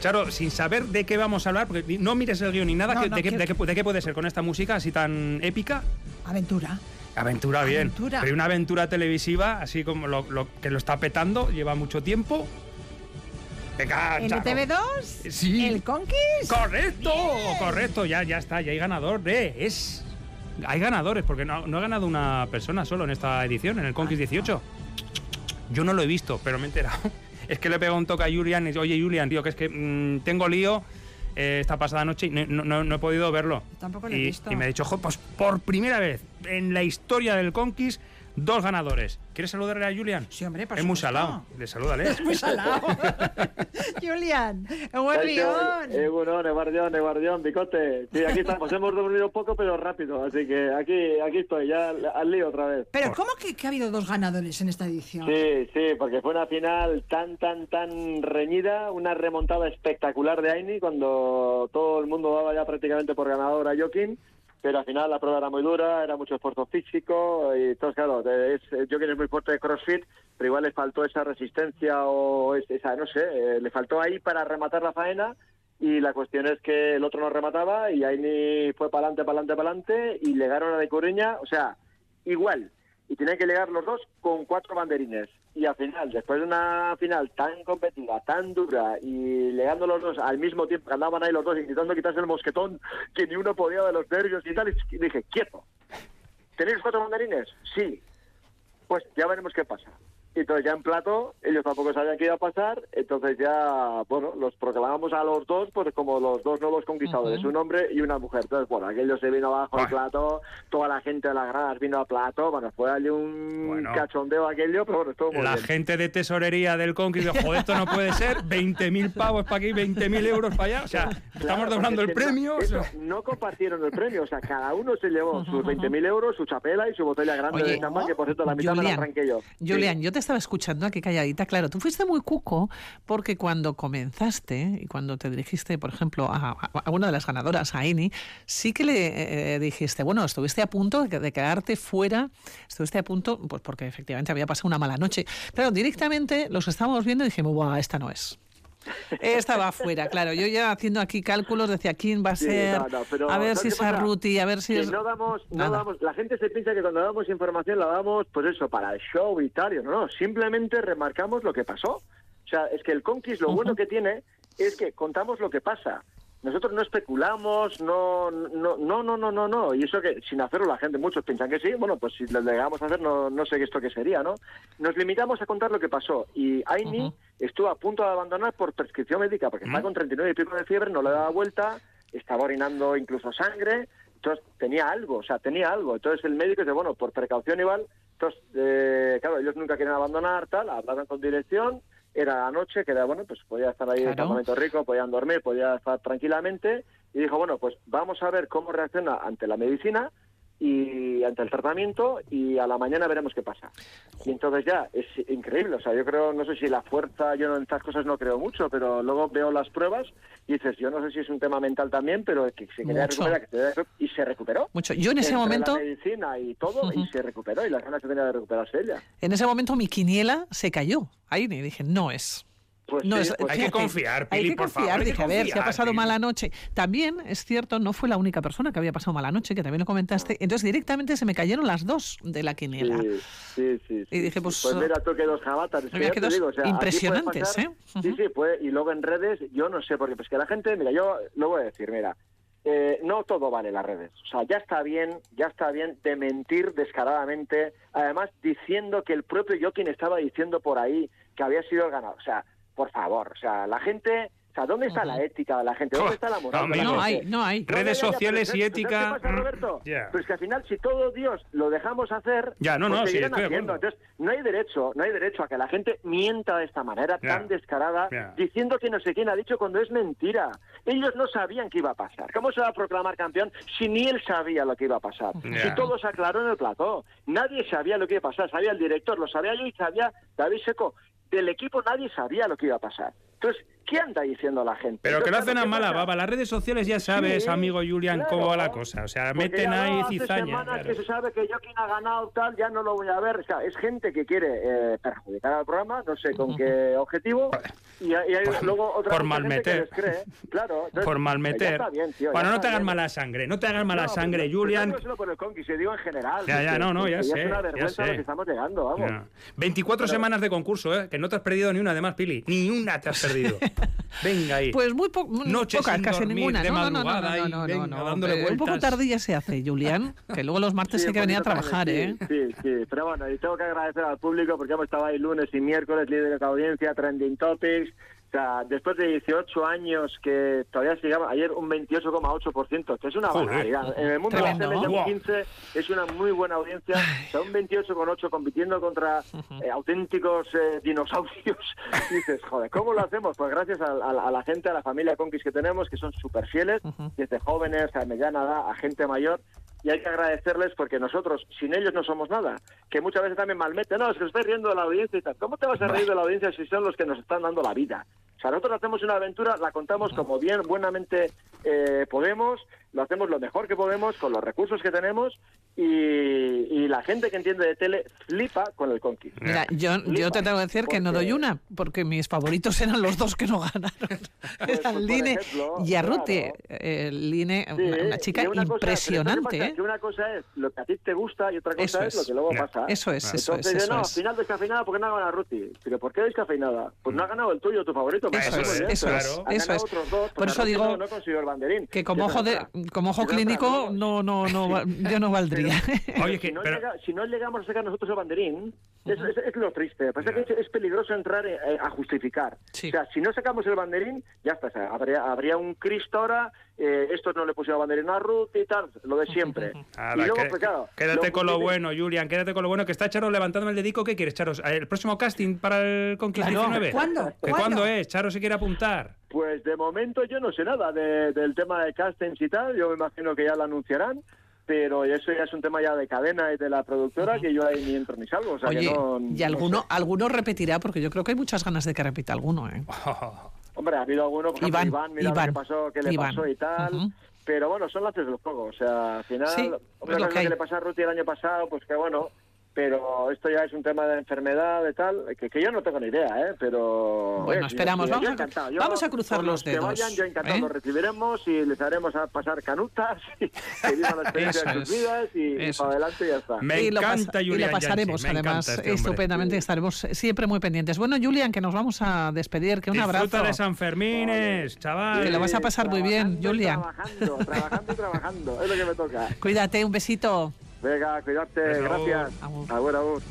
Charo, sin saber de qué vamos a hablar, porque no mires el guion ni nada, No, que- no de, qué, quiero- de qué pu- de qué puede ser con esta música así tan épica? Aventura. Aventura bien. Aventura. Pero una aventura televisiva, así como lo, lo que lo está petando, lleva mucho tiempo. Venga, Charo. NTV2. Sí. El Conquist. ¡Correcto! Correcto, ya, ya está, ya hay ganador. Eh, es. Hay ganadores, porque no, no ha ganado una persona solo en esta edición, en el Conquist 18. Yo no lo he visto, pero me he enterado. Es que le he pegado un toque a Julian y dice, oye Julian, tío, que es que mm, tengo lío eh, esta pasada noche y no, no- no- he podido verlo. Tampoco lo he y, visto. y me ha dicho, "Jo, pues por primera vez en la historia del Conquist, dos ganadores. ¿Quieres saludarle a Julian? Sí, hombre, por Es muy salado. Le salúdale. Es muy salado. Julian, buen guion. Egunon, Eguardión, Eguardión, Bicote. Sí, aquí estamos. Hemos dormido poco, pero rápido. Así que aquí, aquí estoy, ya al- al lío otra vez. Pero ¿cómo que, que ha habido dos ganadores en esta edición? Sí, sí, porque fue una final tan, tan, tan reñida, una remontada espectacular de Aini cuando todo el mundo daba ya prácticamente por ganador a Joaquín, pero al final la prueba era muy dura, era mucho esfuerzo físico y entonces claro, es, Joaquín es muy fuerte de CrossFit, pero igual le faltó esa resistencia o es- esa, no sé, eh, le faltó ahí para rematar la faena y la cuestión es que el otro no remataba y Aini fue para adelante, para adelante, para adelante y llegaron a de Coruña, o sea, igual, y tenían que llegar los dos con cuatro banderines. Y al final, después de una final tan competida, tan dura, y llegando los dos al mismo tiempo, andaban ahí los dos intentando quitarse el mosquetón, que ni uno podía de los nervios y tal, y dije, quieto, ¿tenéis cuatro banderines? Sí. Pues ya veremos qué pasa. Entonces ya en plato, ellos tampoco sabían qué iba a pasar, entonces ya, bueno, los proclamamos a los dos, pues como los dos nuevos conquistadores, un hombre y una mujer. Entonces, bueno, aquello se vino abajo al plato, toda la gente de las gradas vino al plato, bueno, fue allí un Bueno. cachondeo aquello, pero bueno, estuvo muy La bien. gente de tesorería del Conquist dijo, joder, esto no puede ser, 20.000 pavos para aquí, 20.000 euros para allá. O sea, Claro, estamos doblando el premio. No, o sea, eso, no compartieron el premio, o sea, cada uno se llevó sus 20.000 euros, su chapela y su botella grande Oye, de champán, que por cierto la mitad me la arranqué yo. Sí. Julián, yo te estaba escuchando aquí calladita. Claro, tú fuiste muy cuco porque cuando comenzaste y cuando te dirigiste, por ejemplo, a, una de las ganadoras, a Eni, sí que le eh, dijiste, bueno, estuviste a punto de, que- de quedarte fuera, estuviste a punto, pues porque efectivamente había pasado una mala noche. Claro, directamente los estábamos viendo y dijimos, Buah, esta no es. Esta va fuera, claro. Yo ya haciendo aquí cálculos decía quién va a Sí, ser, no, no, pero a ver ¿sabes si es? Arruti, a ver si es... no damos, no damos, la gente se piensa que cuando damos información la damos, pues eso, para el show y tal, no, no, simplemente remarcamos lo que pasó. O sea, es que el Conquist lo bueno que tiene es que contamos lo que pasa. Nosotros no especulamos, no, no, no, no, no, no, no. Y eso que sin hacerlo la gente, muchos piensan que sí. Bueno, pues si lo llegamos a hacer, no, no sé esto qué sería, ¿no? Nos limitamos a contar lo que pasó. Y Aini estuvo a punto de abandonar por prescripción médica, porque está con 39 y pico de fiebre, no le daba vuelta, estaba orinando incluso sangre. Entonces tenía algo, o sea, tenía algo. Entonces el médico dice, bueno, por precaución igual. Entonces, eh, claro, ellos nunca quieren abandonar, tal, hablaron con dirección, era la noche, que era, bueno, pues podía estar ahí en el Claro. campamento rico, podían dormir, podía estar tranquilamente, y dijo, bueno, pues vamos a ver cómo reacciona ante la medicina y ante el tratamiento y a la mañana veremos qué pasa. Y entonces ya, es increíble, o sea, yo creo, no sé si la fuerza, yo en estas cosas no creo mucho, pero luego veo las pruebas y dices, yo no sé si es un tema mental también, pero que se quería recuperar, que se quería- y se recuperó. Mucho. Yo en ese Entre momento... La medicina y todo, y se recuperó, y las ganas que tenía de recuperarse ella. En ese momento mi quiniela se cayó. Ahí y dije, no es. Pues No sí, es- pues Hay que confiar, hay Pili, que por confiar. favor, hay que Dije, a ver, si ha confiar, pasado Pili. mala noche. También es cierto, no fue la única persona que había pasado mala noche, que también lo comentaste. Entonces directamente se me cayeron las dos de la quiniela. Sí, sí, sí. Y dije, sí. pues, mira tú que dos jabatas. es que que dos digo, o sea, aquí puede impresionantes, pasar- ¿eh? Sí, sí, puede, y luego en redes, yo no sé, porque pues que la gente, mira, yo lo voy a decir, mira, eh, no todo vale las redes. O sea, ya está bien, ya está bien de mentir descaradamente, además diciendo que el propio Joaquín estaba diciendo por ahí que había sido el ganador. O sea, por favor, o sea, la gente... O sea, ¿dónde está la ética de la gente? ¿Dónde está la moral? No. No hay, no hay. No, Redes sociales y ¿sabes- ética, ¿sabes qué pasa, mm, Roberto? ya. Pues que al final, si todo Dios lo dejamos hacer, Ya, no, pues no, sí, estoy haciendo. Entonces, no hay derecho, no hay derecho a que la gente mienta de esta manera tan descarada, diciendo que no sé quién ha dicho cuando es mentira. Ellos no sabían qué iba a pasar. ¿Cómo se va a proclamar campeón si ni él sabía lo que iba a pasar? Ya. Si todo se aclaró en el plató. Nadie sabía lo que iba a pasar. Sabía el director, lo sabía yo y sabía David Seco. Del equipo nadie sabía lo que iba a pasar. Entonces, ¿Qué anda diciendo la gente? Pero que Entonces, hacen a ¿qué mala baba. Las redes sociales ya sabes, Sí, amigo Julian, claro. cómo va la cosa. O sea, Porque meten ahí hace cizaña. semanas claro. que se sabe que Joaquín ha ganado tal, ya no lo voy a ver. O sea, es gente que quiere eh, perjudicar al programa, no sé con qué objetivo. Y, hay- hay luego otra por mucha gente que cree. Claro, entonces, Por ya malmeter. está bien, tío, bueno, no te hagas mala sangre, no te hagas mala No, sangre, pero- pero Julian. No solo por el Conquist, yo digo en general. Ya, ya, no, no, ya sé, es una ya vergüenza sé. lo que estamos llegando, vamos. Ya. 24 semanas de concurso, ¿eh? Que no te has perdido ni una, además, Pili. Ni una te has perdido. Venga ahí. Pues muy, po- pocas, sin casi dormir, ninguna. de No, no, no, no, no, no, no, venga, no, Un poco tardía se hace, Julián, que luego los martes Sí, hay que venir a trabajar, tarde, ¿eh? Sí, sí. Pero bueno, y tengo que agradecer al público porque hemos estado ahí lunes y miércoles, líderes de audiencia, trending topics. O sea, después de 18 años que todavía sigamos, ayer un 28,8%, que es una Joder. barbaridad. En el mundo de la Tremendo. tele ya un Guau. 15 es una muy buena audiencia. O sea, un 28,8 compitiendo contra eh, auténticos eh, dinosaurios. Y dices, joder, ¿cómo lo hacemos? Pues gracias a, a- a la gente, a la familia Conquist que tenemos, que son súper fieles, desde jóvenes a mediana edad, a gente mayor. Y hay que agradecerles porque nosotros, sin ellos, no somos nada. Que muchas veces también malmeten, no, es que estáis riendo de la audiencia y tal. ¿Cómo te vas a reír de la audiencia si son los que nos están dando la vida? O sea, nosotros hacemos una aventura, la contamos como bien, buenamente eh, podemos, lo hacemos lo mejor que podemos, con los recursos que tenemos, y, y la gente que entiende de tele flipa con el Conquist. Mira, yo, yo te tengo que decir que no doy una, porque mis favoritos eran los dos que no ganaron. pues, Por Line ejemplo, y Arruti. claro. Eh, Line, Sí, una, chica una cosa- pero ¿sabes qué impresionante, pasa? ¿eh? Una cosa es lo que a ti te gusta y otra cosa Eso es, lo es. que luego pasa. Eso es, eso es, eso no, es. final descafeinada porque no ha ganado Ruti. ¿Pero por qué descafeinada? Pues no ha ganado el tuyo, tu favorito. Eso es, eso es, eso es. otros dos, Por eso digo no, consiguió el banderín. Que como ojo, de, como ojo clínico ¿no? no, no, yo no valdría. Oye, si no llegamos a sacar nosotros el banderín, es, es- es lo triste. Pasa que es, es peligroso entrar eh, a justificar. Sí. O sea, si no sacamos el banderín, ya está. o sea, habría, habría un Cristo ahora, eh, estos no le pusieron banderín a Ruth y tal, lo de siempre. Y luego, que- pues claro, quédate lo con lo bueno, Julian, quédate con lo bueno. Que está Charo levantándome el dedico. ¿Qué quieres, Charo? ¿El próximo casting para el Conquist Claro. 19? ¿Cuándo? ¿Que ¿Cuándo? ¿Cuándo es? Charo se quiere apuntar. Pues de momento yo no sé nada de- del tema de castings y tal. Yo me imagino que ya lo anunciarán. Pero eso ya es un tema ya de cadena y de la productora que yo ahí ni entro ni salgo. O sea Oye, que no, y no alguno, sé. alguno repetirá, porque yo creo que hay muchas ganas de que repita alguno, ¿eh? Hombre, ha habido alguno, por ejemplo, Iván, Iván, mira Iván, lo que pasó, le Iván. pasó y tal. Pero bueno, son laces del juego. O sea, al final, Sí, lo que que, le pasó a Ruti el año pasado, pues que bueno. Pero esto ya es un tema de enfermedad, de tal, que, que yo no tengo ni idea, ¿eh? Pero. Bueno, oye, esperamos, yo- yo vamos a-. Yo, vamos a cruzar los que dedos, vayan, yo encantado ¿eh? los recibiremos y les haremos a pasar canutas y que vivan la experiencia de sus vidas y, y para adelante y ya está. Me y encanta y lo Julian pasaremos, Yanchi, además, este estupendamente. Estaremos siempre muy pendientes. Bueno, Julian, que nos vamos a despedir. Que un Disfruta abrazo. de San Fermines, chaval. Que lo vas a pasar muy bien, y Julian. Trabajando, trabajando y trabajando. Es lo que me toca. Cuídate, un besito. Venga, cuidarte. Pues, Gracias. Agur, agur.